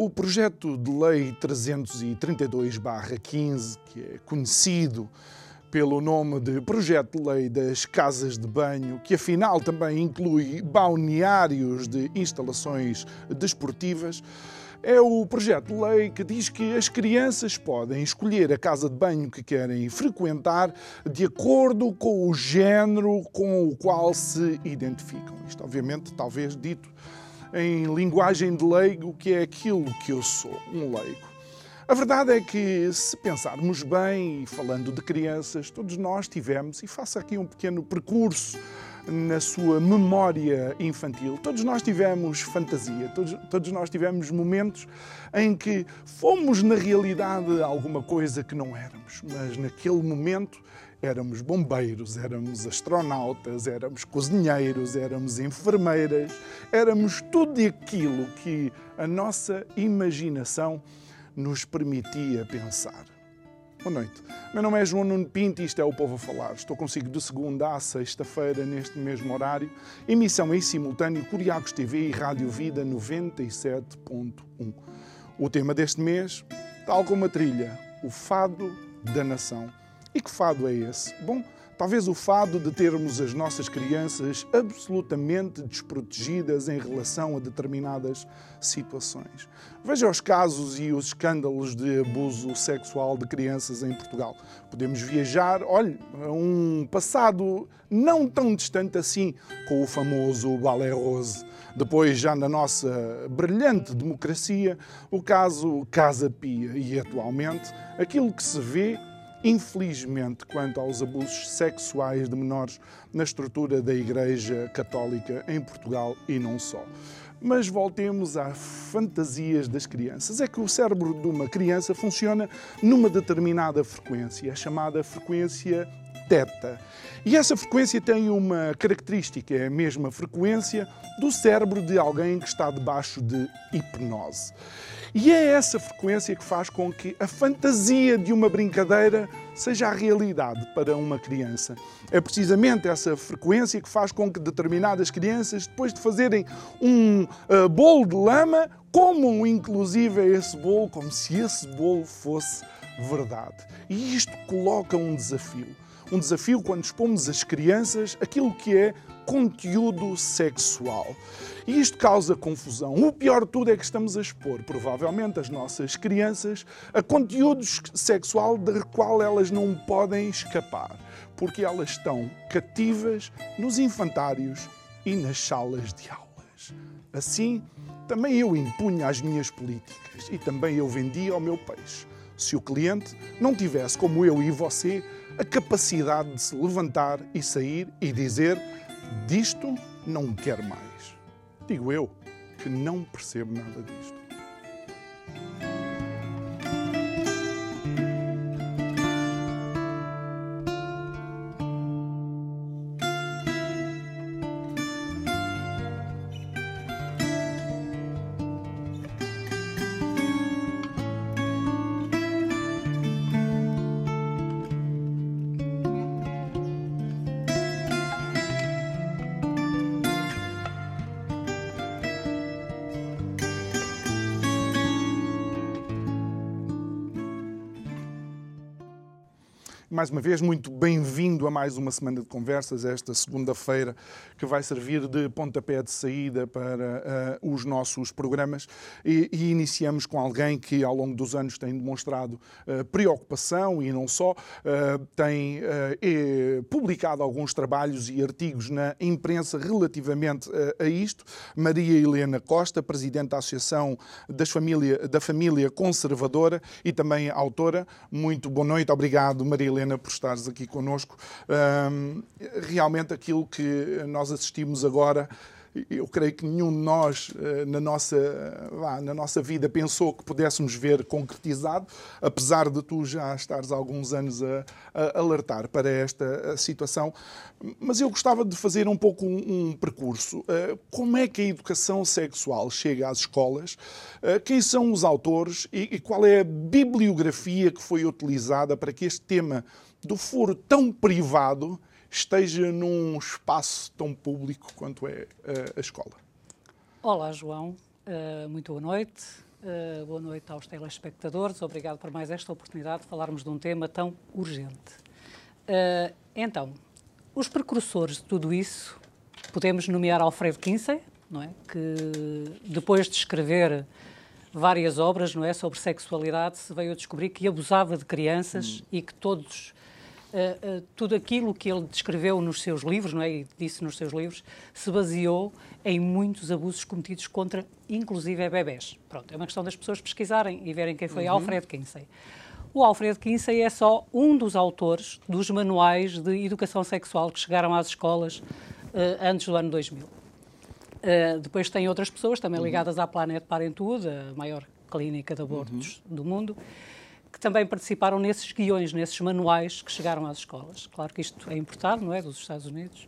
O projeto de lei 332-15, que é conhecido pelo nome de Projeto de Lei das Casas de Banho, que afinal também inclui balneários de instalações desportivas, é o projeto de lei que diz que as crianças podem escolher a casa de banho que querem frequentar de acordo com o género com o qual se identificam. Isto, obviamente, talvez dito em linguagem de leigo, que é aquilo que eu sou, um leigo. A verdade é que, se pensarmos bem, e falando de crianças, todos nós tivemos, e faço aqui um pequeno percurso na sua memória infantil, todos nós tivemos fantasia, todos, todos nós tivemos momentos em que fomos, na realidade, alguma coisa que não éramos, mas naquele momento éramos bombeiros, éramos astronautas, éramos cozinheiros, éramos enfermeiras, éramos tudo aquilo que a nossa imaginação nos permitia pensar. Boa noite. Meu nome é João Nuno Pinto e isto é o Povo a Falar. Estou consigo de segunda a sexta-feira, neste mesmo horário. Emissão em simultâneo Curiacos TV e Rádio Vida 97.1. O tema deste mês, tal como a trilha, o fado da nação. E que fado é esse? Bom, talvez o fado de termos as nossas crianças absolutamente desprotegidas em relação a determinadas situações. Veja os casos e os escândalos de abuso sexual de crianças em Portugal. Podemos viajar, olhe, a um passado não tão distante assim, com o famoso Balé Rose. Depois, já na nossa brilhante democracia, o caso Casa Pia. E atualmente, aquilo que se vê infelizmente, quanto aos abusos sexuais de menores na estrutura da Igreja Católica em Portugal e não só. Mas voltemos às fantasias das crianças. É que o cérebro de uma criança funciona numa determinada frequência, a chamada frequência teta. E essa frequência tem uma característica, é a mesma frequência do cérebro de alguém que está debaixo de hipnose. E é essa frequência que faz com que a fantasia de uma brincadeira seja a realidade para uma criança. É precisamente essa frequência que faz com que determinadas crianças, depois de fazerem um uh, bolo de lama, comam inclusive esse bolo como se esse bolo fosse verdade. E isto coloca um desafio. Um desafio quando expomos às crianças aquilo que é conteúdo sexual. E isto causa confusão. O pior de tudo é que estamos a expor, provavelmente, as nossas crianças a conteúdos sexual de qual elas não podem escapar, porque elas estão cativas nos infantários e nas salas de aulas. Assim, também eu impunha as minhas políticas e também eu vendia o meu peixe. Se o cliente não tivesse, como eu e você, a capacidade de se levantar e sair e dizer disto não quero mais. Digo eu, que não percebo nada disto. Mais uma vez, muito bem-vindo a mais uma semana de conversas, esta segunda-feira, que vai servir de pontapé de saída para uh, os nossos programas. E, e, iniciamos com alguém que, ao longo dos anos, tem demonstrado uh, preocupação e não só, uh, tem publicado alguns trabalhos e artigos na imprensa relativamente a isto. Maria Helena Costa, presidente da Associação das Família, da Família Conservadora e também autora. Muito boa noite, obrigado, Maria Helena Helena, por estares aqui connosco. Um, realmente aquilo que nós assistimos agora eu creio que nenhum de nós eh, na nossa, na nossa vida pensou que pudéssemos ver concretizado, apesar de tu já estares há alguns anos a, a alertar para esta situação. Mas eu gostava de fazer um pouco um, um percurso. Eh, como é que a educação sexual chega às escolas? Eh, quem são os autores e, e qual é a bibliografia que foi utilizada para que este tema do foro tão privado esteja num espaço tão público quanto é uh, a escola. Olá, João. Uh, muito boa noite. Uh, boa noite aos telespectadores. Obrigado por mais esta oportunidade de falarmos de um tema tão urgente. então, os precursores de tudo isso, podemos nomear Alfredo Kinsey, não é? que depois de escrever várias obras não é, sobre sexualidade, se veio a descobrir que abusava de crianças hum. e que todos Uh, uh, tudo aquilo que ele descreveu nos seus livros, não é? E disse nos seus livros, se baseou em muitos abusos cometidos contra, inclusive, bebés. Pronto, é uma questão das pessoas pesquisarem e verem quem foi uhum. Alfred Kinsey. O Alfred Kinsey é só um dos autores dos manuais de educação sexual que chegaram às escolas uh, antes do ano 2000. depois tem outras pessoas também uhum. ligadas à Planet Parenthood, a maior clínica de abortos uhum. do mundo, que também participaram nesses guiões, nesses manuais que chegaram às escolas. Claro que isto é importado, não é, dos Estados Unidos.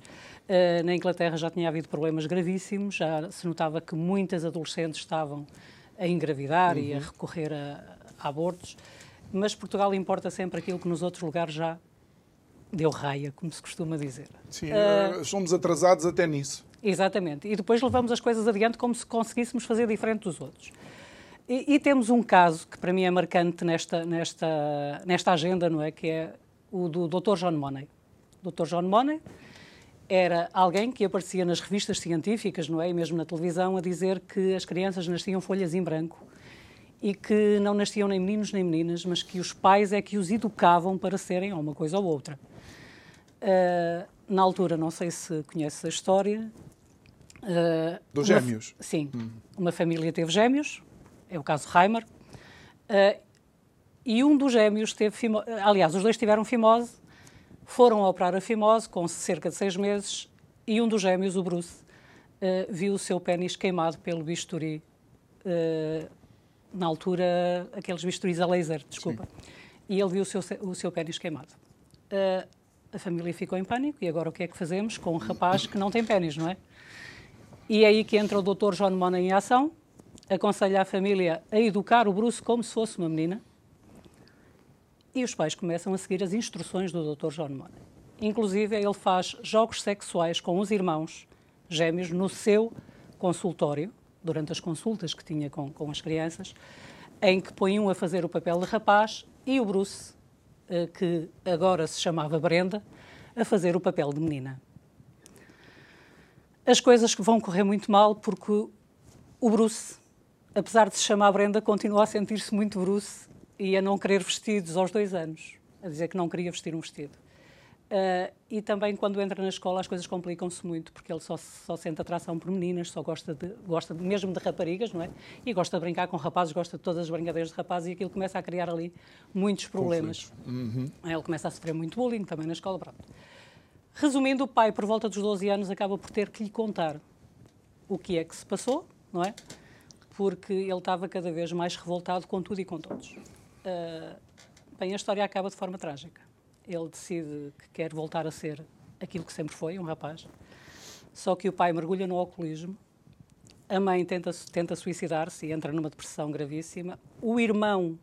Uh, na Inglaterra já tinha havido problemas gravíssimos, já se notava que muitas adolescentes estavam a engravidar uhum. e a uhum. recorrer a, a, abortos, mas Portugal importa sempre aquilo que nos outros lugares já deu raia, como se costuma dizer. Sim, uh, somos atrasados até nisso. Exatamente. E depois levamos as coisas adiante como se conseguíssemos fazer diferente dos outros. E, e, temos um caso que para mim é marcante nesta, nesta, nesta agenda, não é? Que é o do Dr. John Money. O Dr. John Money era alguém que aparecia nas revistas científicas, não é? E mesmo na televisão, a dizer que as crianças nasciam folhas em branco e que não nasciam nem meninos nem meninas, mas que os pais é que os educavam para serem uma coisa ou outra. Uh, na altura, não sei se conheces a história. Uh, Dos gêmeos? Sim. Hum. Uma família teve gêmeos, é o caso Reimer, uh, e um dos gêmeos teve fimose, aliás, os dois tiveram fimose, foram operar a fimose com cerca de seis meses, e um dos gêmeos, o Bruce, uh, viu o seu pênis queimado pelo bisturi, uh, na altura, aqueles bisturis a laser, desculpa, Sim. e ele viu o seu, o seu pênis queimado. a família ficou em pânico, e agora o que é que fazemos com um rapaz que não tem pênis, não é? E é aí que entra o Dr. John Mona em ação, aconselha a família a educar o Bruce como se fosse uma menina. E os pais começam a seguir as instruções do Dr. John Money. Inclusive, ele faz jogos sexuais com os irmãos gêmeos no seu consultório, durante as consultas que tinha com, com as crianças, em que põe um a fazer o papel de rapaz e o Bruce, eh, que agora se chamava Brenda, a fazer o papel de menina. As coisas que vão correr muito mal porque o Bruce apesar de se chamar Brenda, continua a sentir-se muito Bruce e a não querer vestidos aos dois anos, a dizer que não queria vestir um vestido. Uh, e também quando entra na escola as coisas complicam-se muito, porque ele só, só sente atração por meninas, só gosta, de, gosta mesmo de raparigas, não é? E gosta de brincar com rapazes, gosta de todas as brincadeiras de rapazes e aquilo começa a criar ali muitos problemas. Uhum. Ele começa a sofrer muito bullying também na escola. Pronto. Resumindo, o pai, por volta dos 12 anos, acaba por ter que lhe contar o que é que se passou, não é? Porque ele estava cada vez mais revoltado com tudo e com todos. Uh, bem, a história acaba de forma trágica. Ele decide que quer voltar a ser aquilo que sempre foi, um rapaz. Só que o pai mergulha no alcoolismo, a mãe tenta, tenta suicidar-se e entra numa depressão gravíssima. O irmão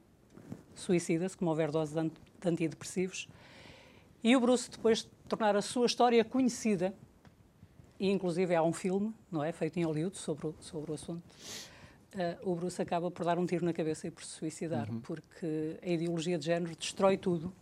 suicida-se com uma overdose de antidepressivos. E o Bruce, depois de tornar a sua história conhecida, e inclusive há um filme, não é, feito em Hollywood sobre o, sobre o assunto, uh, o Bruce acaba por dar um tiro na cabeça e por se suicidar, uhum. porque a ideologia de género destrói tudo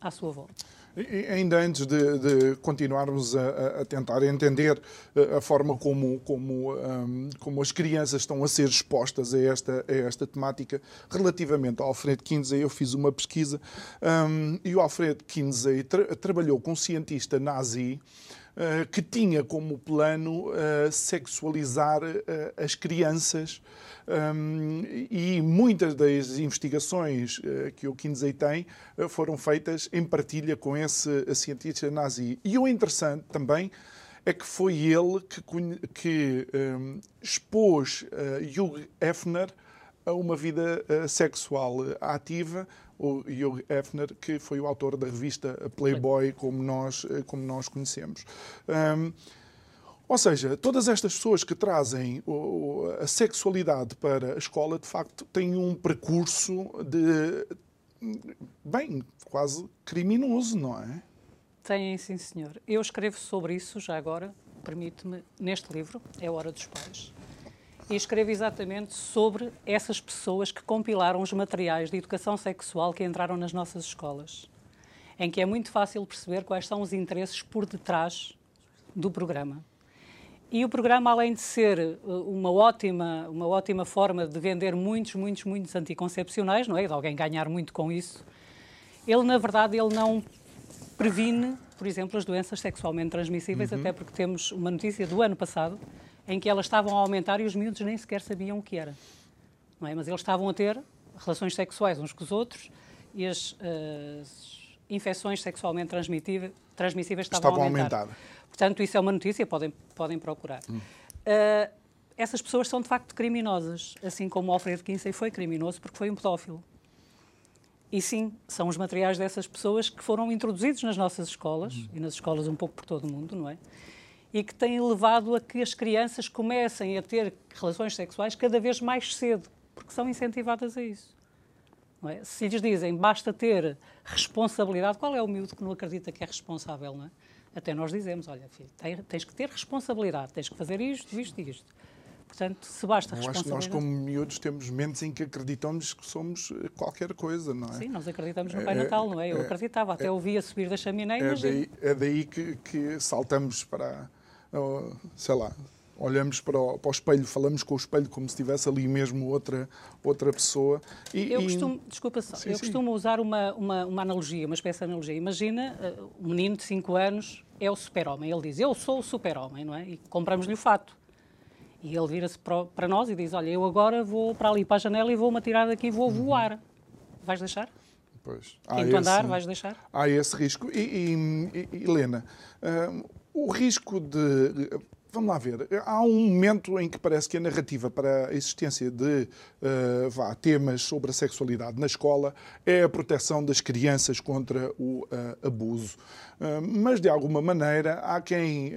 à sua volta. E, ainda antes de, de continuarmos a, a, tentar entender eh, a forma como, como, um, como as crianças estão a ser expostas a esta, a esta temática, relativamente ao Alfred Kinsey, eu fiz uma pesquisa um, e o Alfred Kinsey tra trabalhou com um cientista nazi que tinha como plano uh, sexualizar uh, as crianças um, e muitas das investigações que o Kinsey tem foram feitas em partilha com esse cientista nazi. E o interessante também é que foi ele que, que um, expôs uh, Hugh Hefner a uma vida uh, sexual ativa. O Hugh Hefner, que foi o autor da revista Playboy, como nós, como nós conhecemos. Um, ou seja, todas estas pessoas que trazem a sexualidade para a escola, de facto, têm um percurso de. bem, quase criminoso, não é? Têm, sim, senhor. Eu escrevo sobre isso, já agora, permite-me, neste livro, É Hora dos Pais. E escrevo exatamente sobre essas pessoas que compilaram os materiais de educação sexual que entraram nas nossas escolas, em que é muito fácil perceber quais são os interesses por detrás do programa. E o programa, além de ser eh, uma ótima, uma ótima forma de vender muitos, muitos, muitos anticoncepcionais, não é? De alguém ganhar muito com isso, ele, na verdade, ele não previne, por exemplo, as doenças sexualmente transmissíveis, uhum. até porque temos uma notícia do ano passado em que elas estavam a aumentar e os miúdos nem sequer sabiam o que era. É? Mas eles estavam a ter relações sexuais uns com os outros e as, as infecções sexualmente transmissíveis, transmissíveis estavam, estavam a aumentar. aumentar. Portanto, isso é uma notícia, podem, podem procurar. Hum. Uh, essas pessoas são de facto criminosas, assim como o Alfredo Kinsey foi criminoso porque foi um pedófilo. E sim, são os materiais dessas pessoas que foram introduzidos nas nossas escolas, hum. e nas escolas um pouco por todo o mundo, não é? E que têm levado a que as crianças comecem a ter relações sexuais cada vez mais cedo, porque são incentivadas a isso. É? Se lhes dizem basta ter responsabilidade, qual é o miúdo que não acredita que é responsável, não é? Até nós dizemos, olha, filho, tens que ter responsabilidade, tens que fazer isto, isto e isto. Portanto, se basta Eu acho que nós, como miúdos, temos mentes em que acreditamos que somos eh, qualquer coisa, não é? Sim, nós acreditamos no Pai é, Natal, não é? Eu é, acreditava, até é, ouvia subir da chaminé, é daí, é daí que, que saltamos para, sei lá, olhamos para o, para o, espelho, falamos com o espelho como se tivesse ali mesmo outra, outra pessoa. E, eu costumo, e... desculpa só, sim, eu sim. costumo usar uma, uma, uma, analogia, uma espécie de analogia. Imagina, uh, um menino de 5 anos é o super-homem. Ele diz, eu sou o super-homem, não é? E compramos-lhe o fato. E ele vira-se para nós e diz, olha, eu agora vou para ali, para a janela e vou-me atirar daqui e vou uhum. voar. Vais deixar? Pois. Quinto andar, vais deixar? Há esse risco. E, e, e Helena, uh, o risco de Vamos lá ver. Há um momento em que parece que a narrativa para a existência de uh, vá, temas sobre a sexualidade na escola é a proteção das crianças contra o uh, abuso. Uh, mas, de alguma maneira, há quem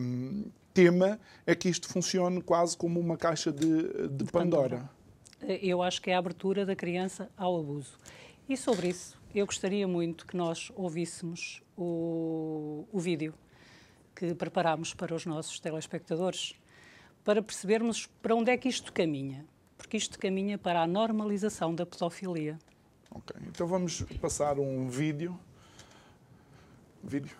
um, tema é que isto funcione quase como uma caixa de, de Pandora. Eu acho que é a abertura da criança ao abuso. E sobre isso, eu gostaria muito que nós ouvíssemos o, o vídeo que preparamos para os nossos telespectadores, para percebermos para onde é que isto caminha. Porque isto caminha para a normalização da pedofilia. Ok, então vamos passar um vídeo. Vídeo.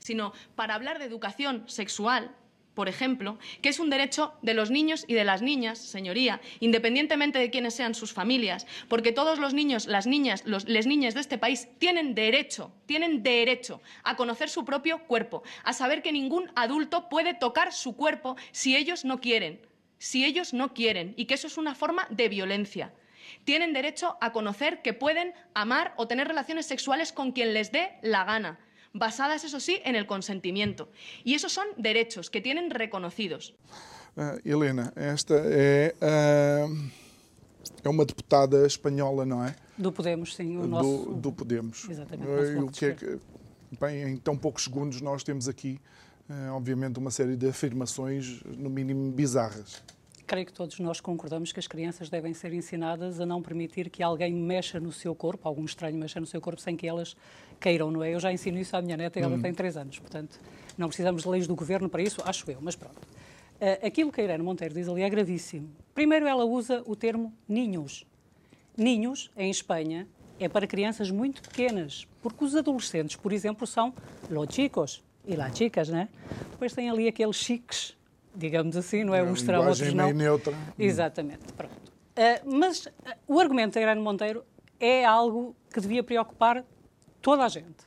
Sino para hablar de educación sexual por ejemplo, que es un derecho de los niños y de las niñas, señoría, independientemente de quiénes sean sus familias, porque todos los niños, las niñas, los, las niñas de este país tienen derecho, tienen derecho a conocer su propio cuerpo, a saber que ningún adulto puede tocar su cuerpo si ellos no quieren, si ellos no quieren, y que eso es una forma de violencia. Tienen derecho a conocer que pueden amar o tener relaciones sexuales con quien les dé la gana basadas, eso sí, en el consentimiento. Y esos son derechos que tienen reconocidos. Uh, Helena, esta é, uh, é uma deputada espanhola, não é? Do Podemos, sim. O do, nosso... do Podemos. Exatamente. Uh, o que é que, bem, em tão poucos segundos nós temos aqui, obviamente, uma série de afirmações, no mínimo, bizarras creio que todos nós concordamos que as crianças devem ser ensinadas a não permitir que alguém mexa no seu corpo, algum estranho mexa no seu corpo, sem que elas queiram, não é? Eu já ensino isso à minha neta e ela hum. tem 3 anos, portanto, não precisamos de leis do governo para isso, acho eu, mas pronto. Uh, aquilo que a Irene Monteiro diz ali é gravíssimo. Primeiro, ela usa o termo ninhos. Ninhos, em Espanha, é para crianças muito pequenas, porque os adolescentes, por exemplo, são los chicos e las chicas, né? Depois tem ali aqueles chiques digamos assim, não é? Uns terão, outros não. neutra. Exatamente, pronto. Uh, mas uh, o argumento da Irene Monteiro é algo que devia preocupar toda a gente.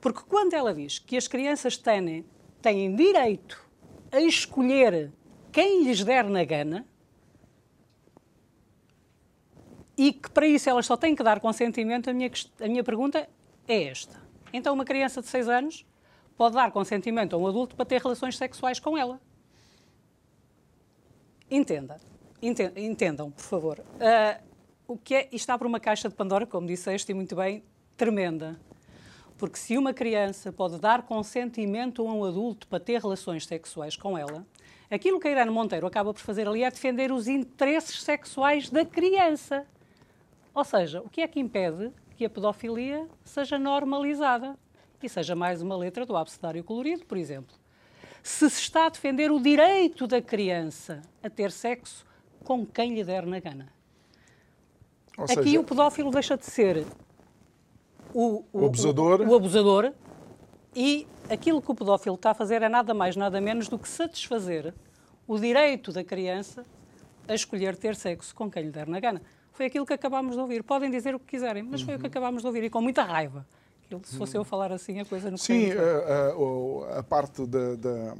Porque quando ela diz que as crianças têm, têm direito a escolher quem lhes der na gana e que para isso elas só têm que dar consentimento, a minha, a minha pergunta é esta. Então, uma criança de 6 anos pode dar consentimento a um adulto para ter relações sexuais com ela. Entenda. Entendam, por favor. Uh, o que é, isto abre uma caixa de Pandora, como disseste, e muito bem, tremenda. Porque se uma criança pode dar consentimento a um adulto para ter relações sexuais com ela, aquilo que a Irene Monteiro acaba por fazer ali é defender os interesses sexuais da criança. Ou seja, o que é que impede que a pedofilia seja normalizada e seja mais uma letra do abecedário colorido, por exemplo? Se se está a defender o direito da criança a ter sexo com quem lhe der na gana. Ou Aqui seja, o pedófilo deixa de ser o, o, o abusador. O, abusador e aquilo que o pedófilo está a fazer é nada mais, nada menos do que satisfazer o direito da criança a escolher ter sexo com quem lhe der na gana. Foi aquilo que acabámos de ouvir. Podem dizer o que quiserem, mas foi o que uhum. acabámos de ouvir e com muita raiva. Se fosse eu falar assim, a coisa não Sim, a, a, a, parte da, da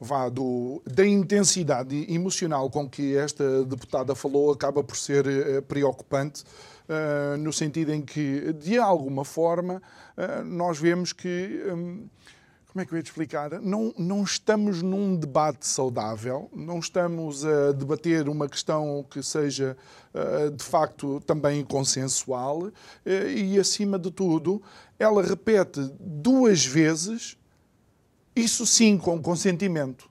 vá, do, da intensidade emocional com que esta deputada falou acaba por ser uh, preocupante, uh, no sentido em que, de alguma forma, uh, nós vemos que. Um, como é que eu ia te explicar? Não, não estamos num debate saudável, não estamos a debater uma questão que seja de facto também consensual e, acima de tudo, ela repete duas vezes isso sim com consentimento.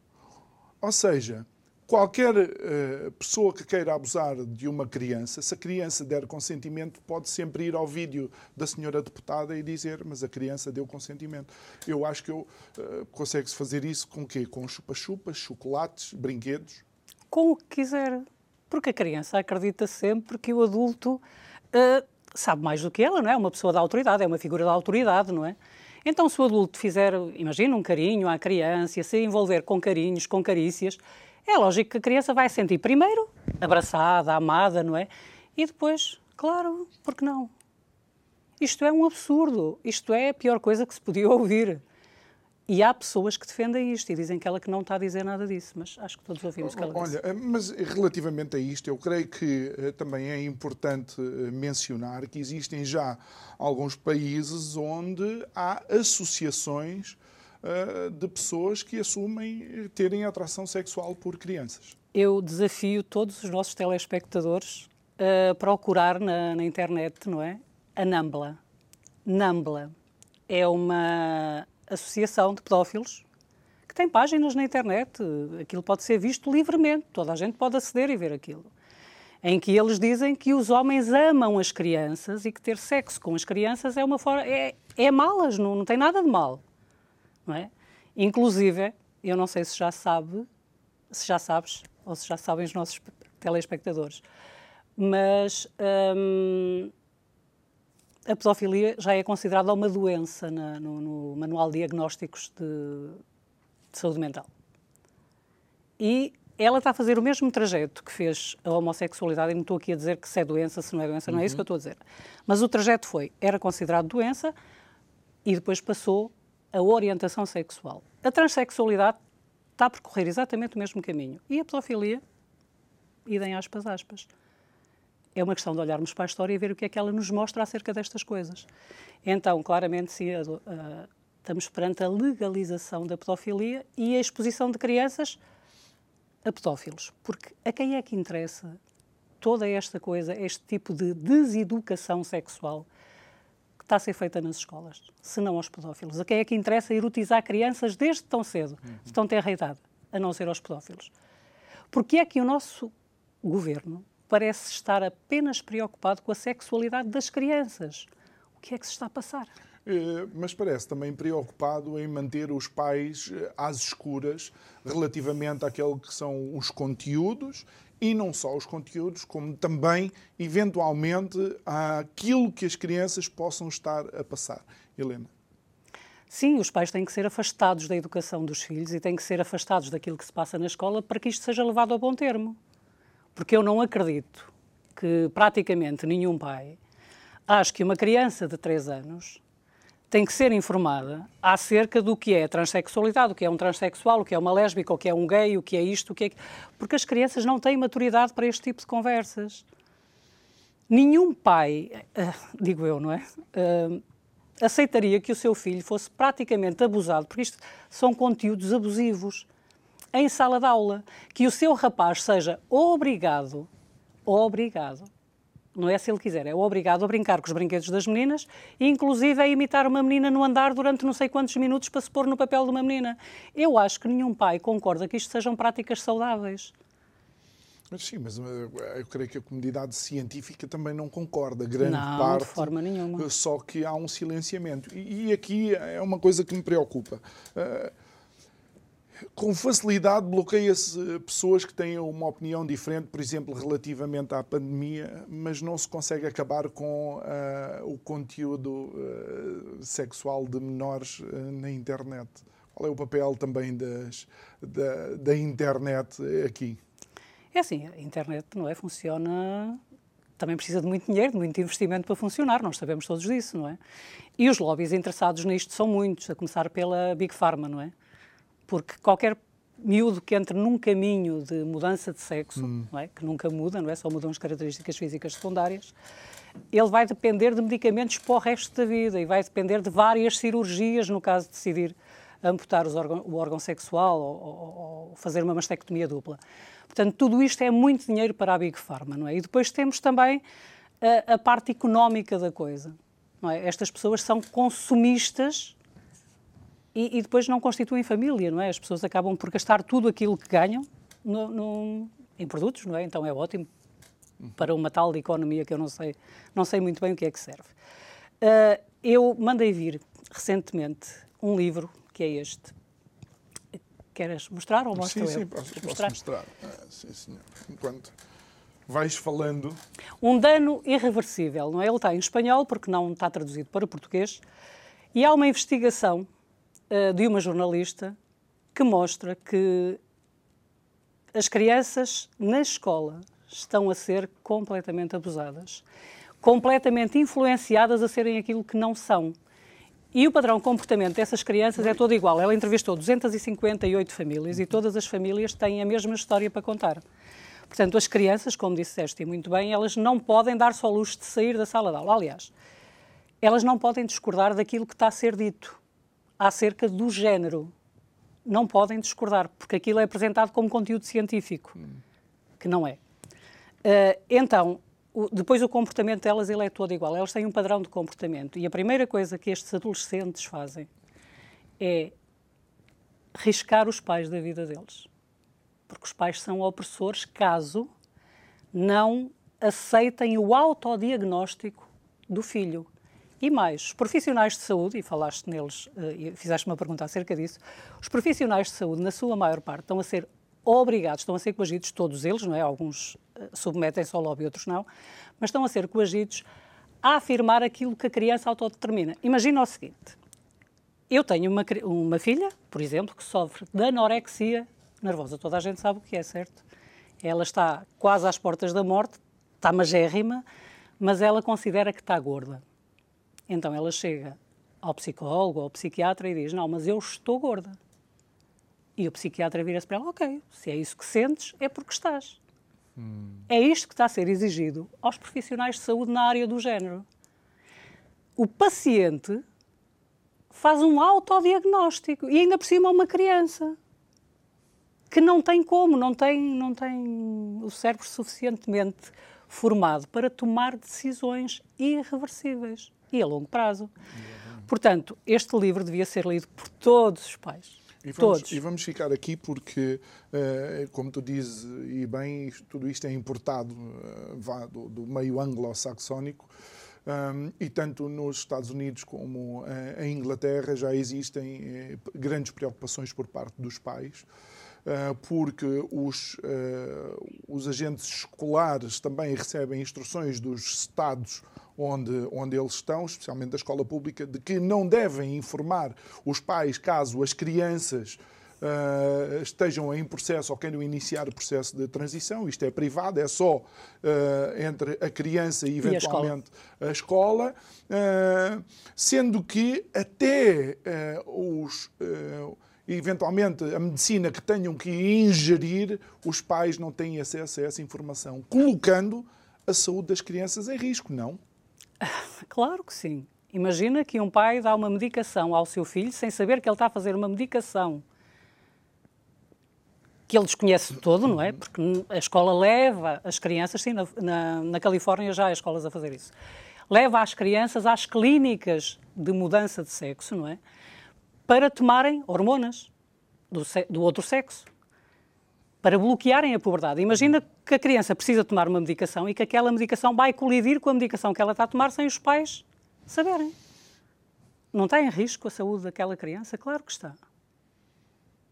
Ou seja, qualquer uh, pessoa que queira abusar de uma criança, se a criança der consentimento, pode sempre ir ao vídeo da senhora deputada e dizer, mas a criança deu consentimento. Eu acho que eu uh, consegue-se fazer isso com o quê? Com chupa-chupas, chocolates, brinquedos? Com o que quiser. Porque a criança acredita sempre que o adulto uh, sabe mais do que ela, não é? Uma pessoa da autoridade, é uma figura da autoridade, não é? Então, se o adulto fizer, imagina, um carinho à criança, se envolver com carinhos, com carícias, é lógico que a criança vai sentir primeiro abraçada, amada, não é? E depois, claro, porque não? Isto é um absurdo. Isto é a pior coisa que se podia ouvir. E há pessoas que defendem isto e dizem que ela que não está a dizer nada disso, mas acho que todos ouvimos que ela Olha, disse. mas relativamente a isto, eu creio que eh, também é importante eh, mencionar que existem já alguns países onde há associações uh, de pessoas que assumem terem atração sexual por crianças. Eu desafio todos os nossos telespectadores a procurar na, na internet, não é? A Nambla. Nambla é uma associação de pedófilos que tem páginas na internet. Aquilo pode ser visto livremente, toda a gente pode aceder e ver aquilo. Em que eles dizem que os homens amam as crianças e que ter sexo com as crianças é uma forma. é, é malas, não, não tem nada de mal. Não é? Inclusive, eu não sei se já sabe, se já sabes, ou se já sabem os nossos telespectadores, mas. Hum, a pedofilia já é considerada uma doença na, no, no, Manual de Diagnósticos de, de, Saúde Mental. E ela está a fazer o mesmo trajeto que fez a homossexualidade, e não estou aqui a dizer que se é doença, se não é doença, não é isso que eu estou a dizer. Mas o trajeto foi, era considerado doença e depois passou a orientação sexual. A transexualidade está a percorrer exatamente o mesmo caminho. E a pedofilia, idem aspas, aspas é uma questão de olharmos para a história e ver o que é que ela nos mostra acerca destas coisas. Então, claramente, sim, estamos perante a legalização da pedofilia e a exposição de crianças a pedófilos. Porque a quem é que interessa toda esta coisa, este tipo de deseducação sexual que está a ser feita nas escolas, se não aos pedófilos? A quem é que interessa erotizar crianças desde tão cedo, uhum. de tão tenra idade, a não ser aos pedófilos? Porque é que o nosso governo parece estar apenas preocupado com a sexualidade das crianças. O que é que se está a passar? Eh, mas parece também preocupado em manter os pais eh, às escuras relativamente àquele que são os conteúdos e não só os conteúdos, como também, eventualmente, aquilo que as crianças possam estar a passar. Helena. Sim, os pais têm que ser afastados da educação dos filhos e têm que ser afastados daquilo que se passa na escola para que isto seja levado a bom termo. Porque eu não acredito que praticamente nenhum pai acha que uma criança de 3 anos tem que ser informada acerca do que é transexualidade, o que é um transexual, o que é uma lésbica, o que é um gay, o que é isto, o que é... Porque as crianças não têm maturidade para este tipo de conversas. Nenhum pai, uh, digo eu, não é? Uh, aceitaria que o seu filho fosse praticamente abusado, porque isto são conteúdos abusivos, em sala de aula, que o seu rapaz seja obrigado, obrigado, não é se ele quiser, é obrigado a brincar com os brinquedos das meninas e, inclusive, a imitar uma menina no andar durante não sei quantos minutos para se pôr no papel de uma menina. Eu acho que nenhum pai concorda que isto sejam práticas saudáveis. Sim, mas eh, eu creio que a comunidade científica também não concorda, grande não, parte. de forma nenhuma. Só que há um silenciamento. E, e aqui é uma coisa que me preocupa. Uh, com facilidade bloqueia-se pessoas que têm uma opinião diferente, por exemplo, relativamente à pandemia, mas não se consegue acabar com uh, o conteúdo uh, sexual de menores uh, na internet. Qual é o papel também das, da, da internet aqui? É assim, a internet não é? Funciona. Também precisa de muito dinheiro, de muito investimento para funcionar, nós sabemos todos disso, não é? E os lobbies interessados nisto são muitos, a começar pela Big Pharma, não é? Porque qualquer miúdo que entre num caminho de mudança de sexo, hum. é? que nunca muda, não é? Só mudam as características físicas secundárias, ele vai depender de medicamentos para o resto da vida e vai depender de várias cirurgias no caso de decidir amputar órgão, o órgão sexual ou, ou, ou, fazer uma mastectomia dupla. Portanto, tudo isto é muito dinheiro para a Big Pharma, não é? E depois temos também a, a parte económica da coisa. Não é? Estas pessoas são consumistas e, e, depois não constituem família, não é? As pessoas acabam por gastar tudo aquilo que ganham no, no, em produtos, não é? Então é ótimo para uma tal economia que eu não sei, não sei muito bem o que é que serve. Uh, eu mandei vir recentemente um livro que é este. Queres mostrar ou mostro sim, eu? Sim, posso, posso mostrar. mostrar. Ah, sim, senhor. Enquanto vais falando. Um dano irreversível, não é? Ele está em espanhol porque não está traduzido para português. E há uma investigação uh, de uma jornalista que mostra que as crianças na escola estão a ser completamente abusadas, completamente influenciadas a serem aquilo que não são. E o padrão de comportamento dessas crianças é todo igual. Ela entrevistou 258 famílias e todas as famílias têm a mesma história para contar. Portanto, as crianças, como disseste e muito bem, elas não podem dar-se ao luxo de sair da sala de aula. Aliás, elas não podem discordar daquilo que está a ser dito acerca do género. Não podem discordar, porque aquilo é apresentado como conteúdo científico, que não é. Uh, então, o, depois o comportamento delas ele é todo igual. Elas têm um padrão de comportamento. E a primeira coisa que estes adolescentes fazem é riscar os pais da vida deles. Porque os pais são opressores caso não aceitem o autodiagnóstico do filho. E mais, os profissionais de saúde, e falaste neles, eh, e fizeste uma pergunta acerca disso, os profissionais de saúde, na sua maior parte, estão a ser obrigados, estão a ser coagidos, todos eles, não é? Alguns uh, submetem-se ao lobby, outros não, mas estão a ser coagidos a afirmar aquilo que a criança autodetermina. Imagina o seguinte: eu tenho uma, uma filha, por exemplo, que sofre de anorexia nervosa. Toda a gente sabe o que é, certo? Ela está quase às portas da morte, está magérrima, mas ela considera que está gorda. Então ela chega ao psicólogo ou ao psiquiatra e diz: Não, mas eu estou gorda. E o psiquiatra vira-se para ela: Ok, se é isso que sentes, é porque estás. Hum. É isto que está a ser exigido aos profissionais de saúde na área do género. O paciente faz um autodiagnóstico e ainda por cima uma criança que não tem como, não tem, não tem o cérebro suficientemente formado para tomar decisões irreversíveis e a longo prazo. Portanto, este livro devia ser lido por todos os pais. E vamos, Todos. e vamos ficar aqui porque, uh, como tu dizes, e bem, tudo isto é importado uh, do, do, meio anglo-saxónico. Um, e tanto nos Estados Unidos como uh, em Inglaterra já existem grandes preocupações por parte dos pais, porque os, os agentes escolares também recebem instruções dos Estados onde, onde eles estão, especialmente da escola pública, de que não devem informar os pais caso as crianças Uh, estejam em processo ou queiram iniciar o processo de transição. Isto é privado, é só uh, entre a criança e, eventualmente, e a escola. A escola uh, sendo que até os. Eventualmente, a medicina que tenham que ingerir, os pais não têm acesso a essa informação, colocando a saúde das crianças em risco, não? Claro que sim. Imagina que um pai dá uma medicação ao seu filho sem saber que ele está a fazer uma medicação que ele desconhece todo, não é? Porque a escola leva as crianças, sim, na, na, na Califórnia já há escolas a fazer isso, leva as crianças às clínicas de mudança de sexo, não é? Para tomarem hormonas do, do outro sexo, para bloquearem a puberdade. Imagina que a criança precisa tomar uma medicação e que aquela medicação vai colidir com a medicação que ela está a tomar sem os pais saberem. Não está em risco a saúde daquela criança? Claro que está.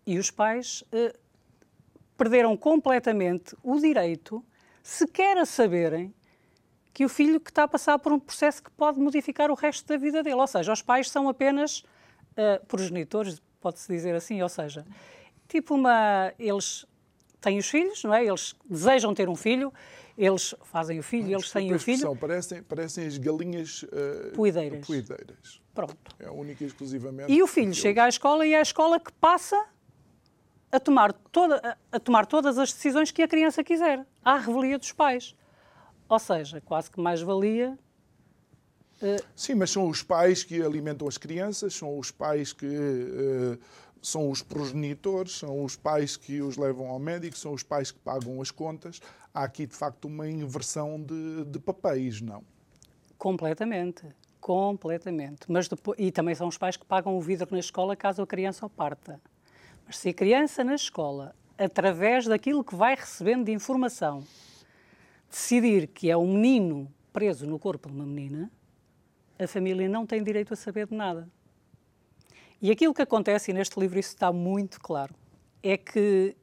E os pais eh, perderam completamente o direito, sequer a saberem, que o filho que está a passar por um processo que pode modificar o resto da vida dele. Ou seja, os pais são apenas uh, progenitores, pode-se dizer assim, ou seja, tipo uma. Eles têm os filhos, não é? Eles desejam ter um filho, eles fazem o filho, eles têm o filho. Parecem, parecem as galinhas uh, poideiras. poideiras. Pronto. É única e exclusivamente. E o filho chega à escola e é a escola que passa a tomar, toda, a tomar todas as decisões que a criança quiser, à revelia dos pais. Ou seja, quase que mais valia. Sim, mas são os pais que alimentam as crianças, são os pais que uh, são os progenitores, são os pais que os levam ao médico, são os pais que pagam as contas. Há aqui, de facto, uma inversão de, de papéis, não? Completamente. Completamente. Mas depois, e também são os pais que pagam o vidro na escola caso a criança o parta. Mas se a criança na escola, através daquilo que vai recebendo de informação, decidir que é um menino preso no corpo de uma menina, a família não tem direito a saber de nada. E aquilo que acontece, e neste livro isso está muito claro, é que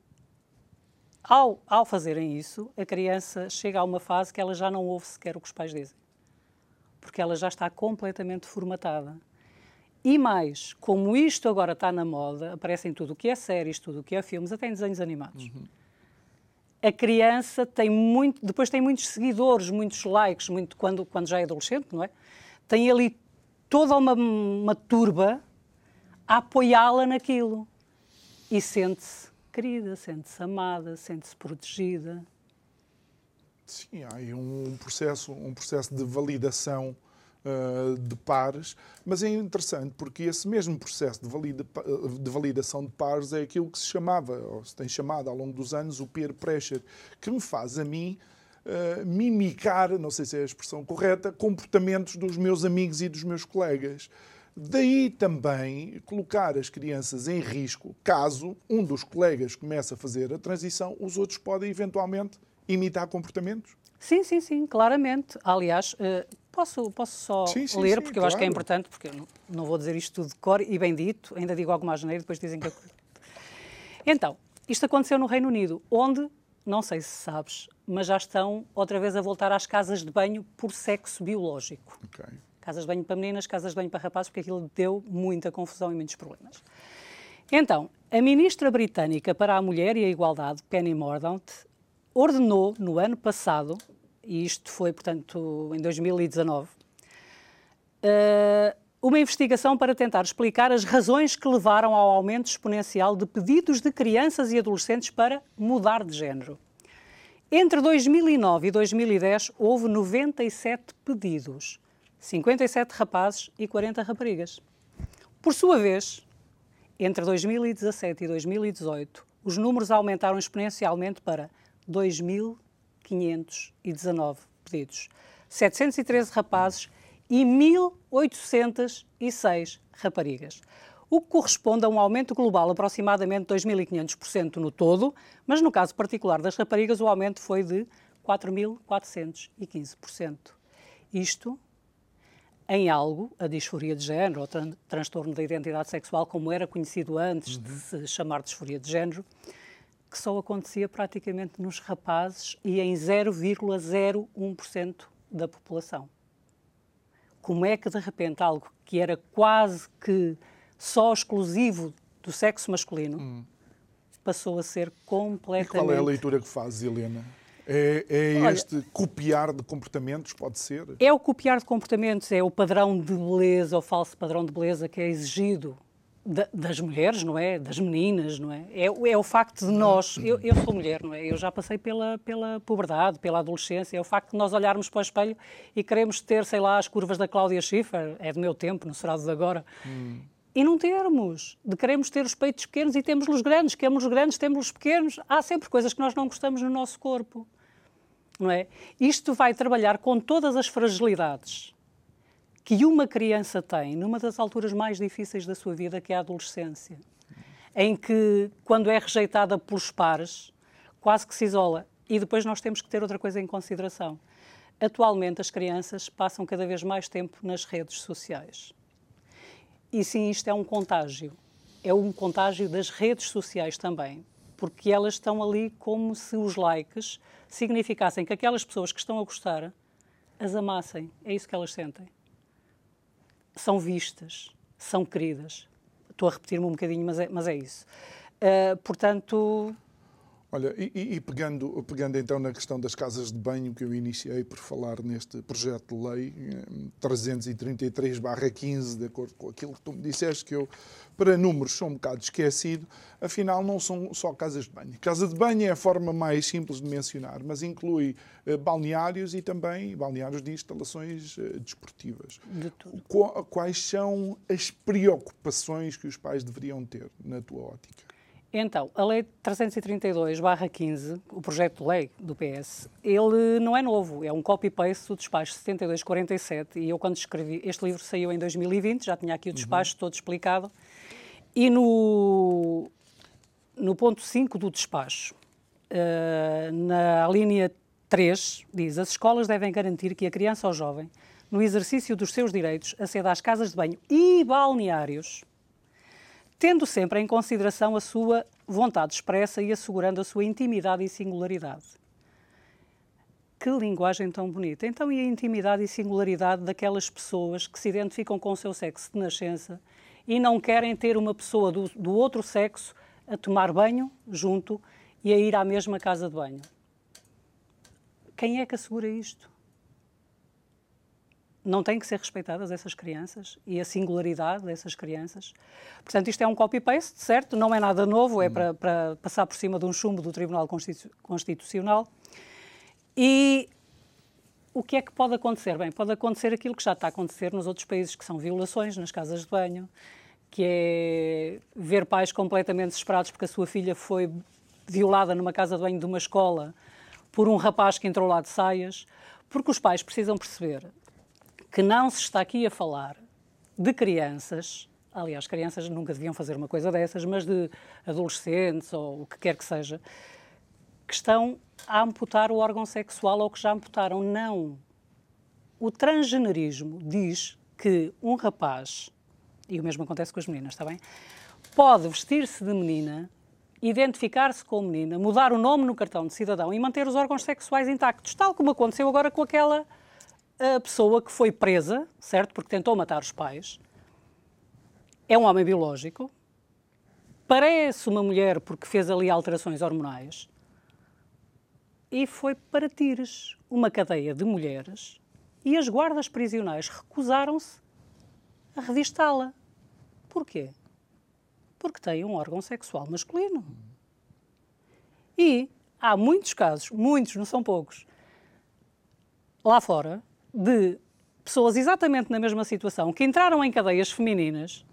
ao, ao fazerem isso, a criança chega a uma fase que ela já não ouve sequer o que os pais dizem. Porque ela já está completamente formatada. E mais, como isto agora está na moda, aparece em tudo o que é séries, tudo o que é filmes, até em desenhos animados. Uhum. A criança tem muito, depois tem muitos seguidores, muitos likes, muito quando, quando já é adolescente, não é? Tem ali toda uma, uma turba a apoiá-la naquilo. E sente-se querida, sente-se amada, sente-se protegida. Sim, há aí um processo, um processo de validação eh, de pares, mas é interessante porque esse mesmo processo de, valida, de, validação de pares é aquilo que se chamava, ou se tem chamado ao longo dos anos, o peer pressure, que me faz a mim uh, mimicar, não sei se é a expressão correta, comportamentos dos meus amigos e dos meus colegas. Daí também colocar as crianças em risco, caso um dos colegas comece a fazer a transição, os outros podem eventualmente imitar comportamentos? Sim, sim, sim, claramente. Aliás, uh, Posso, posso só sim, sim, ler, sim, porque eu acho que é importante, porque eu não, vou dizer isto tudo de cor e bem dito, ainda digo alguma asneira, depois dizem que eu... Então, isto aconteceu no Reino Unido, onde, não sei se sabes, mas já estão outra vez a voltar às casas de banho por sexo biológico. Okay. Casas de banho para meninas, casas de banho para rapazes, porque aquilo deu muita confusão e muitos problemas. Então, a ministra britânica para a Mulher e a Igualdade, Penny Mordaunt, ordenou no ano passado e isto foi, portanto, em 2019, eh, uma investigação para tentar explicar as razões que levaram ao aumento exponencial de pedidos de crianças e adolescentes para mudar de género. Entre 2009 e 2010 houve 97 pedidos, 57 rapazes e 40 raparigas. Por sua vez, entre 2017 e 2018, os números aumentaram exponencialmente para 2.000 519 pedidos, 713 rapazes e 1.806 raparigas, o que corresponde a um aumento global aproximadamente de 2.500% no todo, mas no caso particular das raparigas o aumento foi de 4.415%. Isto em algo, a disforia de género, ou tran transtorno da identidade sexual, como era conhecido antes de se chamar disforia de género, que só acontecia praticamente nos rapazes e em 0,01% da população. Como é que, de repente, algo que era quase que só exclusivo do sexo masculino hum. passou a ser completamente. E qual é a leitura que fazes, Helena? É, é Olha, este copiar de comportamentos, pode ser? É o copiar de comportamentos, é o padrão de beleza, o falso padrão de beleza que é exigido das mulheres, não é? Das meninas, não é? É, é o facto de nós, eu, eu, sou mulher, não é? Eu já passei pela, pela puberdade, pela adolescência, é o facto de nós olharmos para o espelho e queremos ter, sei lá, as curvas da Cláudia Schiffer, é do meu tempo, não será de agora. Hum. E não termos, de queremos ter os peitos pequenos e temos os grandes, queremos os grandes, temos os pequenos. Há sempre coisas que nós não gostamos no nosso corpo, não é? Isto vai trabalhar com todas as fragilidades que uma criança tem numa das alturas mais difíceis da sua vida, que é a adolescência, em que, quando é rejeitada pelos pares, quase que se isola. E depois nós temos que ter outra coisa em consideração. Atualmente, as crianças passam cada vez mais tempo nas redes sociais. E sim, isto é um contágio. É um contágio das redes sociais também, porque elas estão ali como se os likes significassem que aquelas pessoas que estão a gostar as amassem. É isso que elas sentem são vistas, são queridas. Estou a repetir-me um bocadinho, mas é, mas é isso. Uh, portanto. Olha, e, e, pegando, pegando então na questão das casas de banho que eu iniciei por falar neste projeto de lei 333-15, de acordo com aquilo que tu me disseste, que eu para números sou um bocado esquecido, afinal não são só casas de banho. Casa de banho é a forma mais simples de mencionar, mas inclui uh, balneários e também balneários de instalações uh, desportivas. De Quais são as preocupações que os pais deveriam ter, na tua ótica? Então, a Lei 332-15, o projeto de lei do PS, ele não é novo, é um copy-paste do despacho 7247 e eu quando escrevi, este livro saiu em 2020, já tinha aqui o despacho uhum. todo explicado, e no, no ponto 5 do despacho, uh, na linha 3, diz: as escolas devem garantir que a criança ou jovem, no exercício dos seus direitos, aceda às casas de banho e balneários, tendo sempre em consideração a sua vontade expressa e assegurando a sua intimidade e singularidade. Que linguagem tão bonita! Então, e a intimidade e singularidade daquelas pessoas que se identificam com o seu sexo de nascença e não querem ter uma pessoa do, do outro sexo a tomar banho junto e a ir à mesma casa de banho. Quem é que assegura isto? Não têm que ser respeitadas essas crianças e a singularidade dessas crianças. Portanto, isto é um copy-paste, certo? Não é nada novo, é para, para passar por cima de um chumbo do Tribunal Constitucional. E o que é que pode acontecer? Bem, pode acontecer aquilo que já está a acontecer nos outros países, que são violações nas casas de banho, que é ver pais completamente desesperados porque a sua filha foi violada numa casa de banho de uma escola por um rapaz que entrou lá de saias, porque os pais precisam perceber que não se está aqui a falar de crianças, aliás, crianças nunca deviam fazer uma coisa dessas, mas de adolescentes ou o que quer que seja, que estão a amputar o órgão sexual ou que já amputaram. Não. O transgenerismo diz que um rapaz e o mesmo acontece com as meninas, está bem? Pode vestir-se de menina, identificar-se como menina, mudar o nome no cartão de cidadão e manter os órgãos sexuais intactos, tal como aconteceu agora com aquela uh, pessoa que foi presa, certo? Porque tentou matar os pais. É um homem biológico, parece uma mulher porque fez ali alterações hormonais e foi para Tires, uma cadeia de mulheres, e as guardas prisionais recusaram-se a revistá-la. Porquê? Porque tem um órgão sexual masculino. E há muitos casos, muitos, não são poucos, lá fora, de pessoas exatamente na mesma situação que entraram em cadeias femininas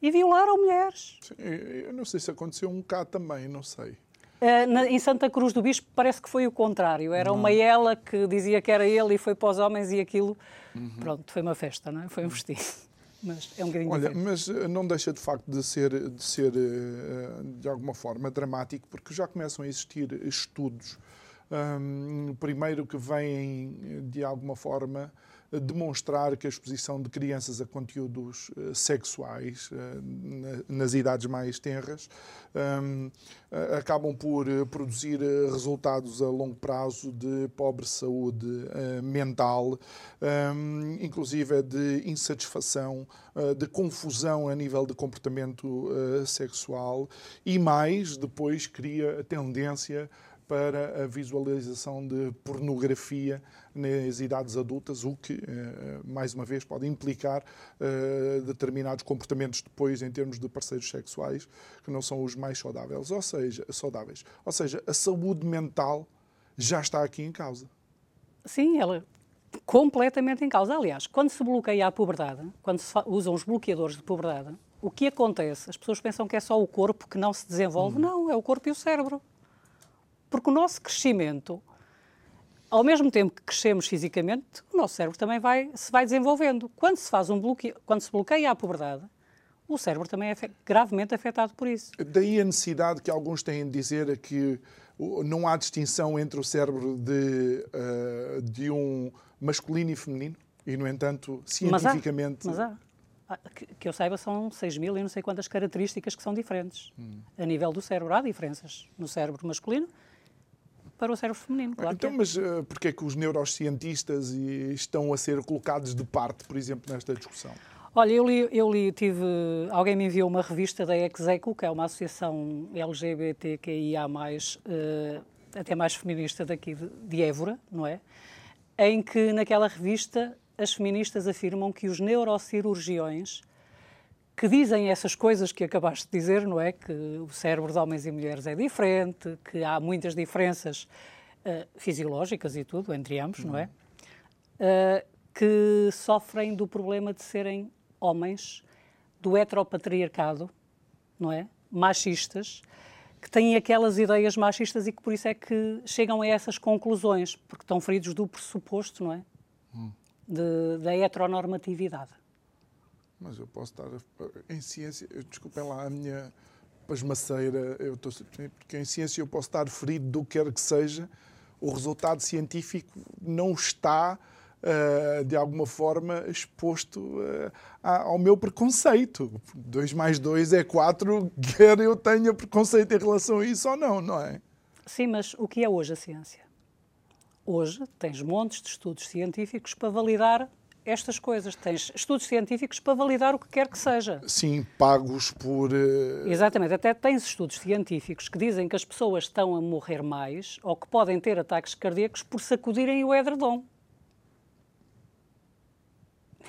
e violaram mulheres. Sim, eu não sei se aconteceu um cá também, não sei. Uh, na, em Santa Cruz do Bispo parece que foi o contrário. Era não. uma ela que dizia que era ele e foi para os homens e aquilo. Uhum. Pronto, foi uma festa, não é? Foi um vestido mas é um bocadinho Olha, diferente. mas eh, não deixa de facto de ser, de ser eh, de alguma forma dramático, porque já começam a existir estudos, um, primeiro que vêm de alguma forma demonstrar que a exposição de crianças a conteúdos uh, sexuais uh, nas idades mais tenras um, uh, acabam por produzir resultados a longo prazo de pobre saúde mental, um, inclusive de insatisfação, de confusão a nível de comportamento sexual e mais depois cria a tendência para a visualização de pornografia nas idades adultas, o que, eh, mais uma vez, pode implicar eh, determinados comportamentos depois em termos de parceiros sexuais que não são os mais saudáveis. Ou seja, saudáveis. Ou seja, a saúde mental já está aqui em causa. Sim, ela completamente em causa. Aliás, quando se bloqueia a puberdade, quando se usam os bloqueadores de puberdade, o que acontece? As pessoas pensam que é só o corpo que não se desenvolve. Hum. Não, é o corpo e o cérebro. Porque o nosso crescimento, ao mesmo tempo que crescemos fisicamente, o nosso cérebro também vai, se vai desenvolvendo. Quando se faz um bloqueio, quando se bloqueia a puberdade, o cérebro também é gravemente afetado por isso. Daí a necessidade que alguns têm de dizer que não há distinção entre o cérebro de, uh, de um masculino e feminino, e, no entanto, cientificamente. Mas há. Mas há. Que, que eu saiba, são 6 mil e não sei quantas características que são diferentes. Hum. A nível do cérebro, há diferenças no cérebro masculino para o cérebro feminino. Claro então, é. mas uh, porquê é que os neurocientistas estão a ser colocados de parte, por exemplo, nesta discussão? Olha, eu li, eu li, tive, alguém me enviou uma revista da Execo, que é uma associação LGBTQIA+, uh, até mais feminista daqui de, de Évora, não é? Em que naquela revista as feministas afirmam que os neurocirurgiões que dizem essas coisas que acabaste de dizer, não é? Que o cérebro de homens e mulheres é diferente, que há muitas diferenças uh, fisiológicas e tudo entre ambos, uhum. não é? Uh, que sofrem do problema de serem homens do heteropatriarcado, não é? Machistas, que têm aquelas ideias machistas e que por isso é que chegam a essas conclusões, porque estão feridos do pressuposto, não é? Hum. De, da heteronormatividade. Mas eu posso estar em ciência, desculpem lá a minha pasmaceira, eu estou, porque em ciência eu posso estar ferido do que quer que seja, o resultado científico não está uh, de alguma forma exposto uh, ao meu preconceito. 2 mais 2 é 4, quer eu tenha preconceito em relação a isso ou não, não é? Sim, mas o que é hoje a ciência? Hoje tens montes de estudos científicos para validar estas coisas. Tens estudos científicos para validar o que quer que seja. Sim, pagos por. Uh... Exatamente. Até tens estudos científicos que dizem que as pessoas estão a morrer mais ou que podem ter ataques cardíacos por sacudirem o edredom.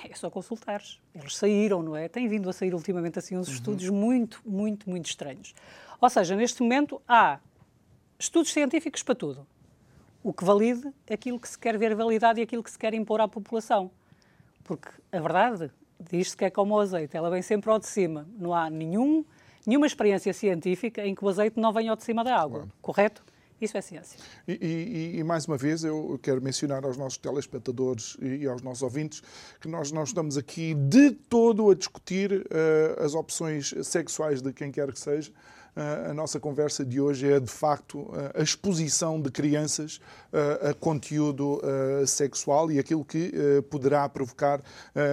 É só consultares. Eles saíram, não é? Têm vindo a sair ultimamente assim uns uhum. estudos muito, muito, muito estranhos. Ou seja, neste momento há estudos científicos para tudo. O que valide aquilo que se quer ver validado e aquilo que se quer impor à população. Porque a verdade diz-se que é como o azeite, ela vem sempre ao de cima. Não há nenhum, nenhuma experiência científica em que o azeite não venha ao de cima da água, claro. correto? Isso é ciência. E, e, e, mais uma vez, eu quero mencionar aos nossos telespectadores e aos nossos ouvintes que nós não estamos aqui de todo a discutir uh, as opções sexuais de quem quer que seja a nossa conversa de hoje é, de facto, a exposição de crianças a conteúdo sexual e aquilo que poderá provocar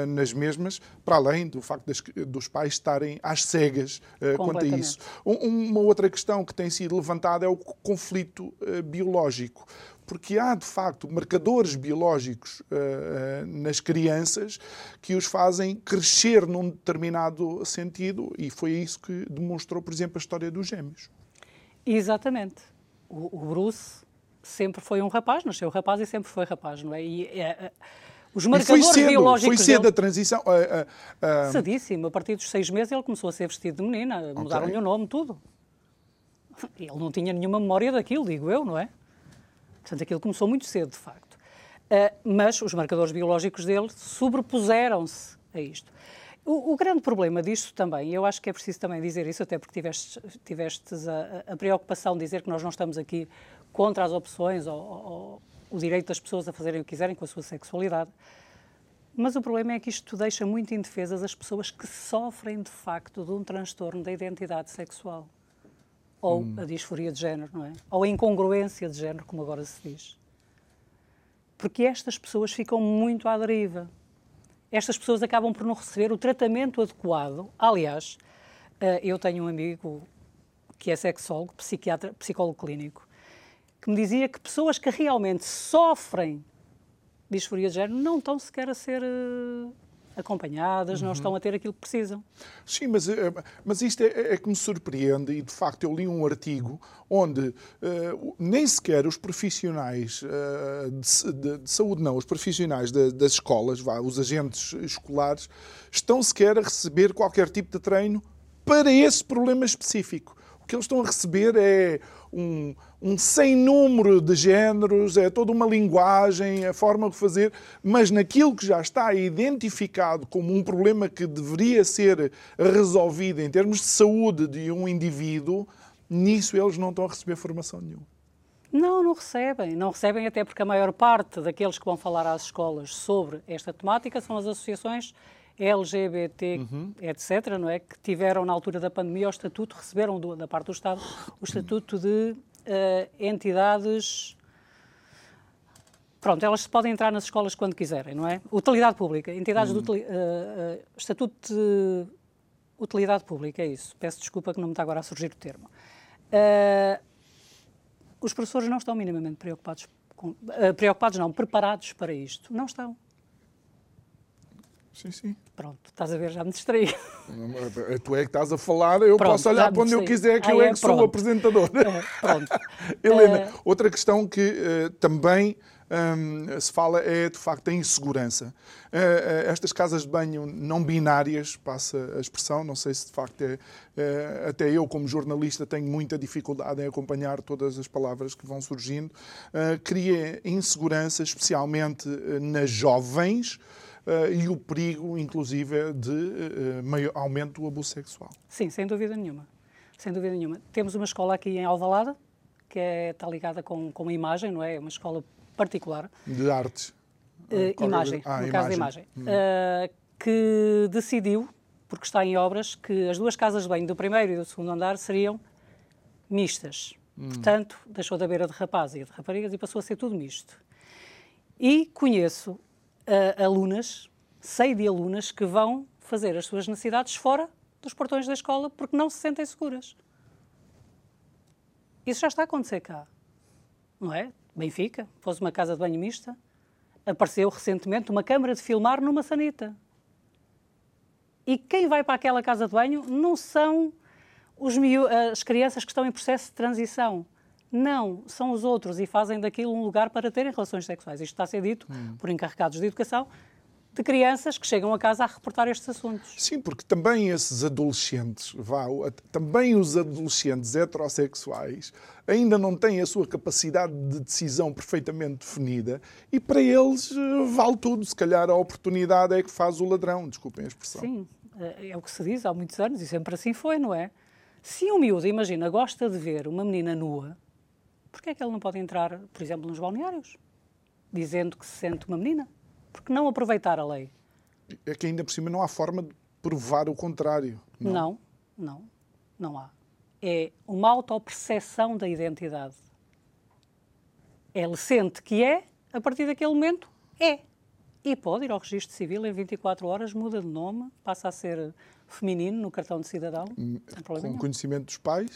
nas mesmas, para além do facto dos pais estarem às cegas quanto a isso. Uma outra questão que tem sido levantada é o conflito biológico porque há, de facto, marcadores biológicos uh, uh, nas crianças que os fazem crescer num determinado sentido, e foi isso que demonstrou, por exemplo, a história dos gêmeos. Exatamente. O, o Bruce sempre foi um rapaz, nasceu rapaz e sempre foi rapaz, não é? E, é, os marcadores foi cedo, biológicos. Foi cedo dele, a transição. Uh, Cedíssimo. A partir dos seis meses ele começou a ser vestido de menina, okay. mudaram-lhe o nome, tudo. Ele não tinha nenhuma memória daquilo, digo eu, não é? Portanto, aquilo começou muito cedo, de facto. Uh, mas os marcadores biológicos dele sobrepuseram-se a isto. O, o, grande problema disto também, e eu acho que é preciso também dizer isso, até porque tiveste, tivestes a, a, preocupação de dizer que nós não estamos aqui contra as opções ou, ou, o direito das pessoas a fazerem o que quiserem com a sua sexualidade. Mas o problema é que isto deixa muito indefesas as pessoas que sofrem de facto de um transtorno da identidade sexual ou hum. a disforia de género, não é? Ou a incongruência de género, como agora se diz. Porque estas pessoas ficam muito à deriva. Estas pessoas acabam por não receber o tratamento adequado. Aliás, eh, eu tenho um amigo que é sexólogo, psiquiatra, psicólogo clínico, que me dizia que pessoas que realmente sofrem disforia de género não estão sequer a ser uh, acompanhadas, Uhum. não estão a ter aquilo que precisam. Sim, mas, eh, mas isto é, é que me surpreende e, de facto, eu li um artigo onde eh, nem sequer os profissionais eh, de, de- de saúde, não, os profissionais da- das escolas, vá, os agentes escolares, estão sequer a receber qualquer tipo de treino para esse problema específico. O que eles estão a receber é um, um sem número de géneros, é toda uma linguagem, a forma de fazer, mas naquilo que já está identificado como um problema que deveria ser resolvido em termos de saúde de um indivíduo, nisso eles não estão a receber formação nenhuma. Não, não recebem. Não recebem até porque a maior parte daqueles que vão falar às escolas sobre esta temática são as associações LGBT, etc., não é? Que tiveram na altura da pandemia o estatuto, receberam do- da parte do Estado o estatuto de eh, entidades. Pronto, elas podem entrar nas escolas quando quiserem, não é? Utilidade pública, entidades de utili- eh, eh, estatuto de utilidade pública, é isso. Peço desculpa que não me está agora a surgir o termo. Eh, os professores não estão minimamente preocupados, com, eh, preocupados não, preparados para isto. Não estão. Sim, sim. Pronto, estás a ver, já me distraí. Tu é que estás a falar, eu Pronto, posso olhar para onde eu quiser, que Ah, eu é é? que sou o Pronto. apresentador. É, pronto. Helena, Eh, outra questão que eh, também hum, se fala é, de facto, a insegurança. Eh, estas casas de banho não binárias, passa a expressão, não sei se de facto é. até eu, como jornalista, tenho muita dificuldade em acompanhar todas as palavras que vão surgindo. Cria insegurança, especialmente nas jovens. Eh, e o perigo, inclusive, de eh, maior aumento do abuso sexual. Sim, sem dúvida nenhuma. Sem dúvida nenhuma. Temos uma escola aqui em Alvalade, que é, está ligada com, com a imagem, não é? É uma escola particular. De artes. Eh, qualquer- imagem, Ah, no caso da imagem. Eh, que decidiu, porque está em obras, que as duas casas de banho do primeiro e do segundo andar seriam mistas. Portanto, deixou de haver a de rapazes e a de raparigas e passou a ser tudo misto. E conheço eh, alunas, sei de alunas que vão fazer as suas necessidades fora dos portões da escola porque não se sentem seguras. Isso já está a acontecer cá, não é? Benfica, fosse uma casa de banho mista, apareceu recentemente uma câmara de filmar numa sanita. E quem vai para aquela casa de banho não são os as crianças que estão em processo de transição. Não, são os outros e fazem daquilo um lugar para terem relações sexuais. Isto está a ser dito por encarregados de educação de crianças que chegam a casa a reportar estes assuntos. Sim, porque também esses adolescentes, vá, também os adolescentes heterossexuais ainda não têm a sua capacidade de decisão perfeitamente definida e para eles eh, vale tudo. Se calhar a oportunidade é que faz o ladrão, desculpem a expressão. Sim, é é o que se diz há muitos anos e sempre assim foi, não é? Se um miúdo, imagina, gosta de ver uma menina nua, porquê é que ele não pode entrar, por exemplo, nos balneários, dizendo que se sente uma menina? Porque não aproveitar a lei? É que ainda por cima não há forma de provar o contrário. Não. Não, não, não há. É uma autoperceção da identidade. Ele sente que é, a partir daquele momento, é. E pode ir ao registro civil em 24 horas, muda de nome, passa a ser feminino no cartão de cidadão, problema Com nenhum. conhecimento dos pais.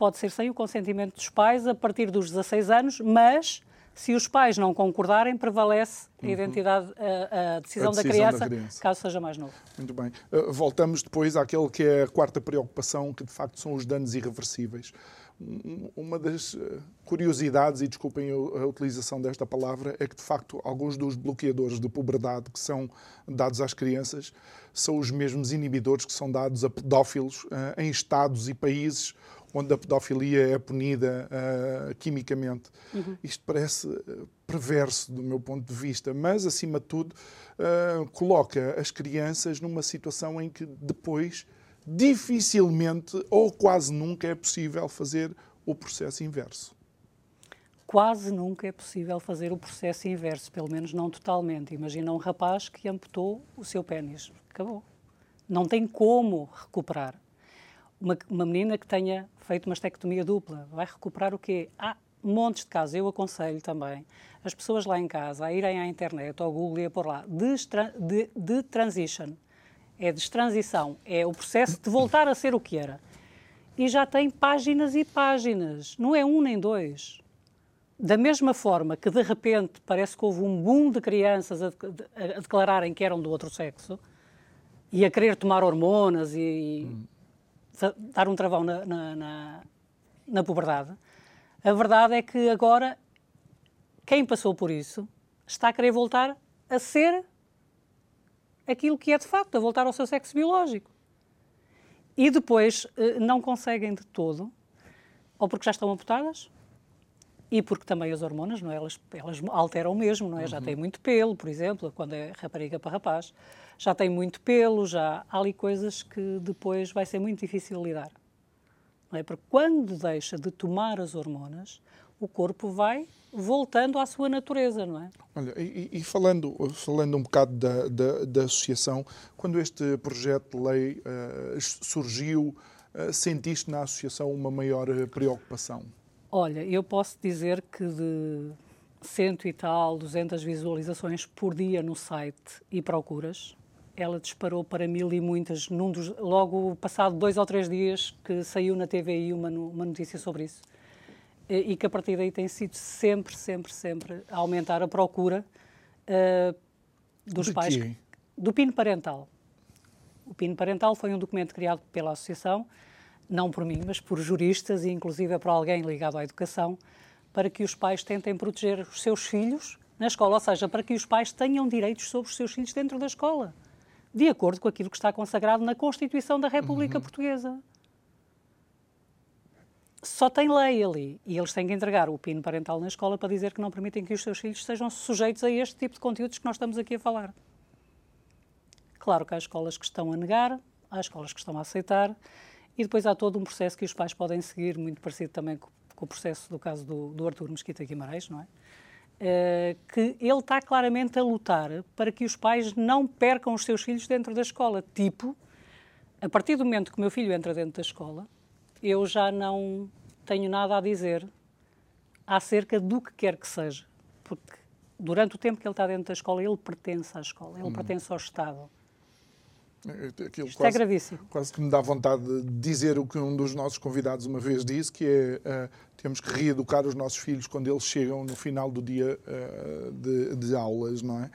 Pode ser sem o consentimento dos pais a partir dos 16 anos, mas se os pais não concordarem, prevalece a identidade, a, a decisão, Uhum. A decisão da, da criança, criança. caso seja mais novo. Muito bem. Uh, Voltamos depois àquele que é a quarta preocupação, que de facto são os danos irreversíveis. Um- Uma das uh, curiosidades, e desculpem a utilização desta palavra, é que de facto alguns dos bloqueadores de puberdade que são dados às crianças são os mesmos inibidores que são dados a pedófilos uh, em estados e países onde a pedofilia é punida uh, quimicamente. Isto parece uh, perverso do meu ponto de vista, mas acima de tudo uh, coloca as crianças numa situação em que depois dificilmente ou quase nunca é possível fazer o processo inverso. Quase nunca é possível fazer o processo inverso, pelo menos não totalmente. Imagina um rapaz que amputou o seu pênis. Acabou. Não tem como recuperar. Uma, uma menina que tenha feito uma estectomia dupla vai recuperar o quê? Há montes de casos. Eu aconselho também as pessoas lá em casa a irem à internet, ao Google e a pôr lá destra- de, de transition. É destransição. É o processo de voltar a ser o que era. E já tem páginas e páginas. Não é um nem dois. da mesma forma que de repente parece que houve um boom de crianças a, a, a declararem que eram do outro sexo e a querer tomar hormonas e, hum. Dar um travão na, na, na, na puberdade, a verdade é que agora quem passou por isso está a querer voltar a ser aquilo que é de facto, a voltar ao seu sexo biológico. E depois eh, não conseguem de todo, ou porque já estão amputadas, e porque também as hormonas, não é? elas, elas alteram mesmo, não é? Uhum. Já tem muito pelo, por exemplo, quando é rapariga para rapaz, já tem muito pelo, já há ali coisas que depois vai ser muito difícil lidar. Não é? Porque quando deixa de tomar as hormonas, o corpo vai voltando à sua natureza, não é? Olha, e, e falando, falando um bocado da, da, da, associação, quando este projeto de lei uh, surgiu, uh, sentiste na associação uma maior preocupação? Olha, eu posso dizer que de cento e tal, 200 visualizações por dia no site e procuras, ela disparou para mil e muitas, num dos, logo passado dois ou três dias que saiu na TVI uma, uma notícia sobre isso. E, e, que a partir daí tem sido sempre, sempre, sempre a aumentar a procura uh, dos De pais. Quê? Do PIN parental. O PIN parental foi um documento criado pela Associação não por mim, mas por juristas e inclusive por alguém ligado à educação, para que os pais tentem proteger os seus filhos na escola, ou seja, para que os pais tenham direitos sobre os seus filhos dentro da escola, de acordo com aquilo que está consagrado na Constituição da República uhum. Portuguesa. Só tem lei ali e eles têm que entregar o PIN parental na escola para dizer que não permitem que os seus filhos sejam sujeitos a este tipo de conteúdos que nós estamos aqui a falar. Claro que há escolas que estão a negar, há escolas que estão a aceitar e depois há todo um processo que os pais podem seguir, muito parecido também com, com o processo do caso do, do Artur Mesquita Guimarães, não é? Uh, que ele está claramente a lutar para que os pais não percam os seus filhos dentro da escola. Tipo, a partir do momento que o meu filho entra dentro da escola, eu já não tenho nada a dizer acerca do que quer que seja. Porque durante o tempo que ele está dentro da escola, ele pertence à escola, ele hum. pertence ao Estado. Aquilo Isto é quase, é gravíssimo. Quase que me dá vontade de dizer o que um dos nossos convidados uma vez disse, que é uh, temos que reeducar os nossos filhos quando eles chegam no final do dia uh, de, de aulas, não é?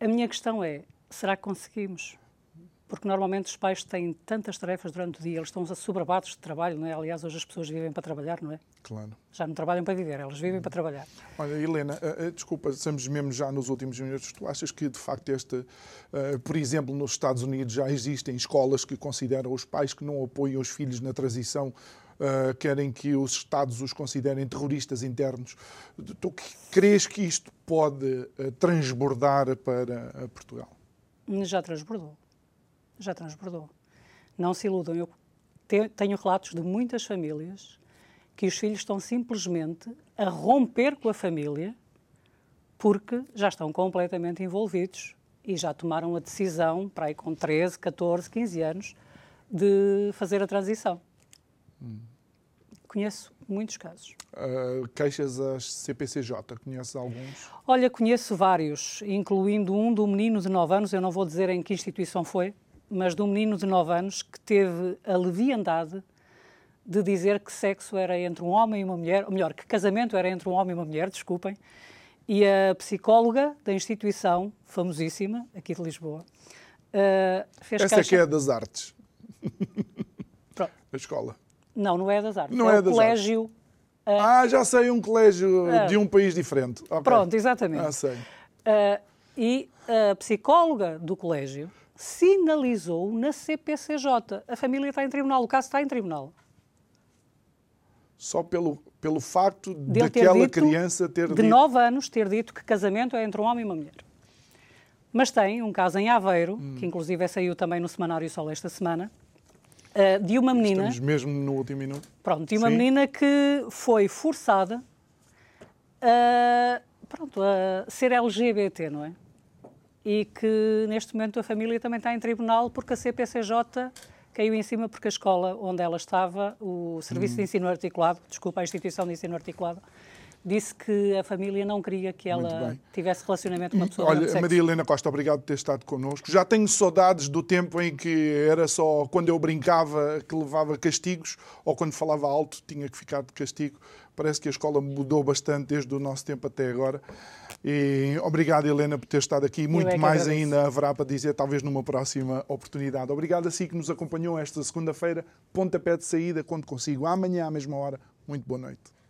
A minha questão é, será que conseguimos? Porque normalmente os pais têm tantas tarefas durante o dia, eles estão sobrabados de trabalho, não é? Aliás, hoje as pessoas vivem para trabalhar, não é? Claro. Já não trabalham para viver, elas vivem para trabalhar. Olha, Helena, uh, uh, desculpa, estamos mesmo já nos últimos minutos. Tu achas que, de facto, este, uh, por exemplo, nos Estados Unidos já existem escolas que consideram os pais que não apoiam os filhos na transição Uh, querem que os Estados os considerem terroristas internos. Tu crees que isto pode uh, transbordar para uh, Portugal? Já transbordou já transbordou. Não se iludam. Eu tenho relatos de muitas famílias que os filhos estão simplesmente a romper com a família porque já estão completamente envolvidos e já tomaram a decisão, para aí com 13, 14, 15 anos, de fazer a transição. Hum. Conheço muitos casos. Uh, queixas às CPCJ, conheces alguns? Olha, conheço vários, incluindo um do menino de 9 anos, eu não vou dizer em que instituição foi, mas de um menino de 9 anos que teve a leviandade de dizer que sexo era entre um homem e uma mulher, ou melhor, que casamento era entre um homem e uma mulher, desculpem, e a psicóloga da instituição, famosíssima, aqui de Lisboa, uh, fez Essa queixa... que é das artes. Pronto. A escola. Não, não é das artes. Não é, é das colégio. Artes. Uh... Ah, já sei, um colégio uh... de um país diferente. Okay. Pronto, exatamente. Ah, sei. e a psicóloga do colégio sinalizou na CPCJ. A família está em tribunal, o caso está em tribunal. Só pelo, pelo facto de daquela dito, criança ter de dito... De 9 anos, ter dito que casamento é entre um homem e uma mulher. Mas tem um caso em Aveiro, hum. que inclusive saiu também no Semanário Sol esta semana, eh, de uma menina... Estamos mesmo no último minuto. Pronto, de uma Sim. menina que foi forçada a, pronto, a ser LGBT, não é? E que neste momento a família também está em tribunal porque a CPCJ caiu em cima porque a escola onde ela estava, o Serviço de uhum. Ensino Articulado, desculpa, a Instituição de Ensino Articulado, disse que a família não queria que ela tivesse relacionamento com uma pessoa Olha, Maria Helena Costa, obrigado por ter estado connosco. Já tenho saudades do tempo em que era só quando eu brincava que levava castigos ou quando falava alto tinha que ficar de castigo. Parece que a escola mudou bastante desde o nosso tempo até agora. E obrigado, Helena, por ter estado aqui. Muito é mais ainda haverá para dizer, talvez numa próxima oportunidade. Obrigado a si que nos acompanhou esta segunda-feira. Pontapé de saída, quando consigo. Amanhã, à mesma hora. Muito boa noite.